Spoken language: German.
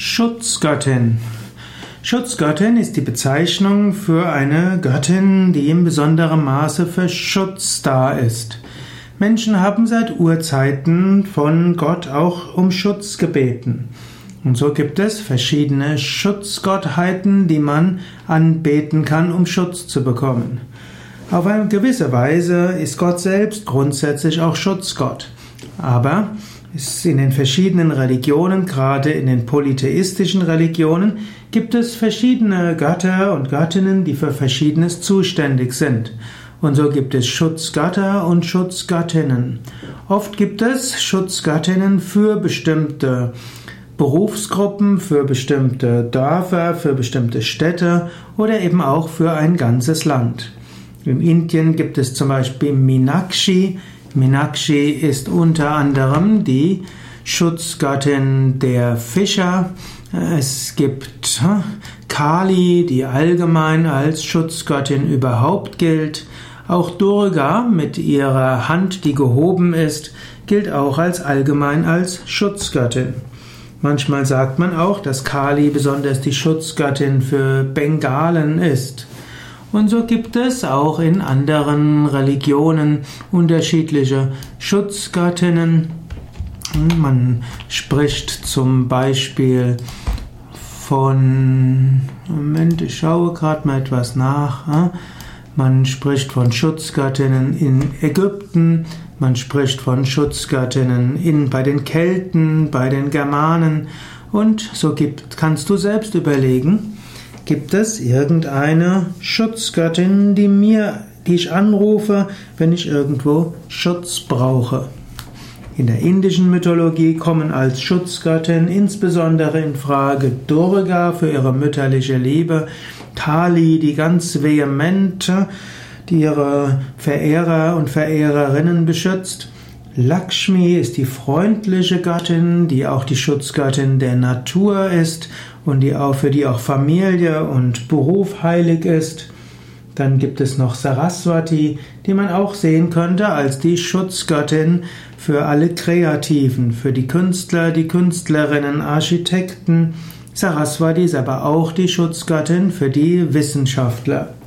Schutzgöttin. Schutzgöttin ist die Bezeichnung für eine Göttin, die in besonderem Maße für Schutz da ist. Menschen haben seit Urzeiten von Gott auch um Schutz gebeten. Und so gibt es verschiedene Schutzgottheiten, die man anbeten kann, um Schutz zu bekommen. Auf eine gewisse Weise ist Gott selbst grundsätzlich auch Schutzgott. Aber in den verschiedenen Religionen, gerade in den polytheistischen Religionen, gibt es verschiedene Götter und Göttinnen, die für Verschiedenes zuständig sind. Und so gibt es Schutzgötter und Schutzgöttinnen. Oft gibt es Schutzgöttinnen für bestimmte Berufsgruppen, für bestimmte Dörfer, für bestimmte Städte oder eben auch für ein ganzes Land. In Indien gibt es zum Beispiel Minakshi, Minakshi ist unter anderem die Schutzgöttin der Fischer. Es gibt Kali, die allgemein als Schutzgöttin überhaupt gilt. Auch Durga mit ihrer Hand, die gehoben ist, gilt auch als allgemein als Schutzgöttin. Manchmal sagt man auch, dass Kali besonders die Schutzgöttin für Bengalen ist. Und so gibt es auch in anderen Religionen unterschiedliche Schutzgöttinnen. Man spricht zum Beispiel von, Moment, ich schaue gerade mal etwas nach. Man spricht von Schutzgöttinnen in Ägypten, man spricht von Schutzgöttinnen in, bei den Kelten, bei den Germanen und so gibt, kannst du selbst überlegen, Gibt es irgendeine Schutzgöttin, die mir, die ich anrufe, wenn ich irgendwo Schutz brauche? In der indischen Mythologie kommen als Schutzgöttin insbesondere in Frage Durga für ihre mütterliche Liebe, Kali, die ganz vehemente, die ihre Verehrer und Verehrerinnen beschützt, Lakshmi ist die freundliche Göttin, die auch die Schutzgöttin der Natur ist und die auch, für die auch Familie und Beruf heilig ist. Dann gibt es noch Saraswati, die man auch sehen könnte als die Schutzgöttin für alle Kreativen, für die Künstler, die Künstlerinnen, Architekten. Saraswati ist aber auch die Schutzgöttin für die Wissenschaftler.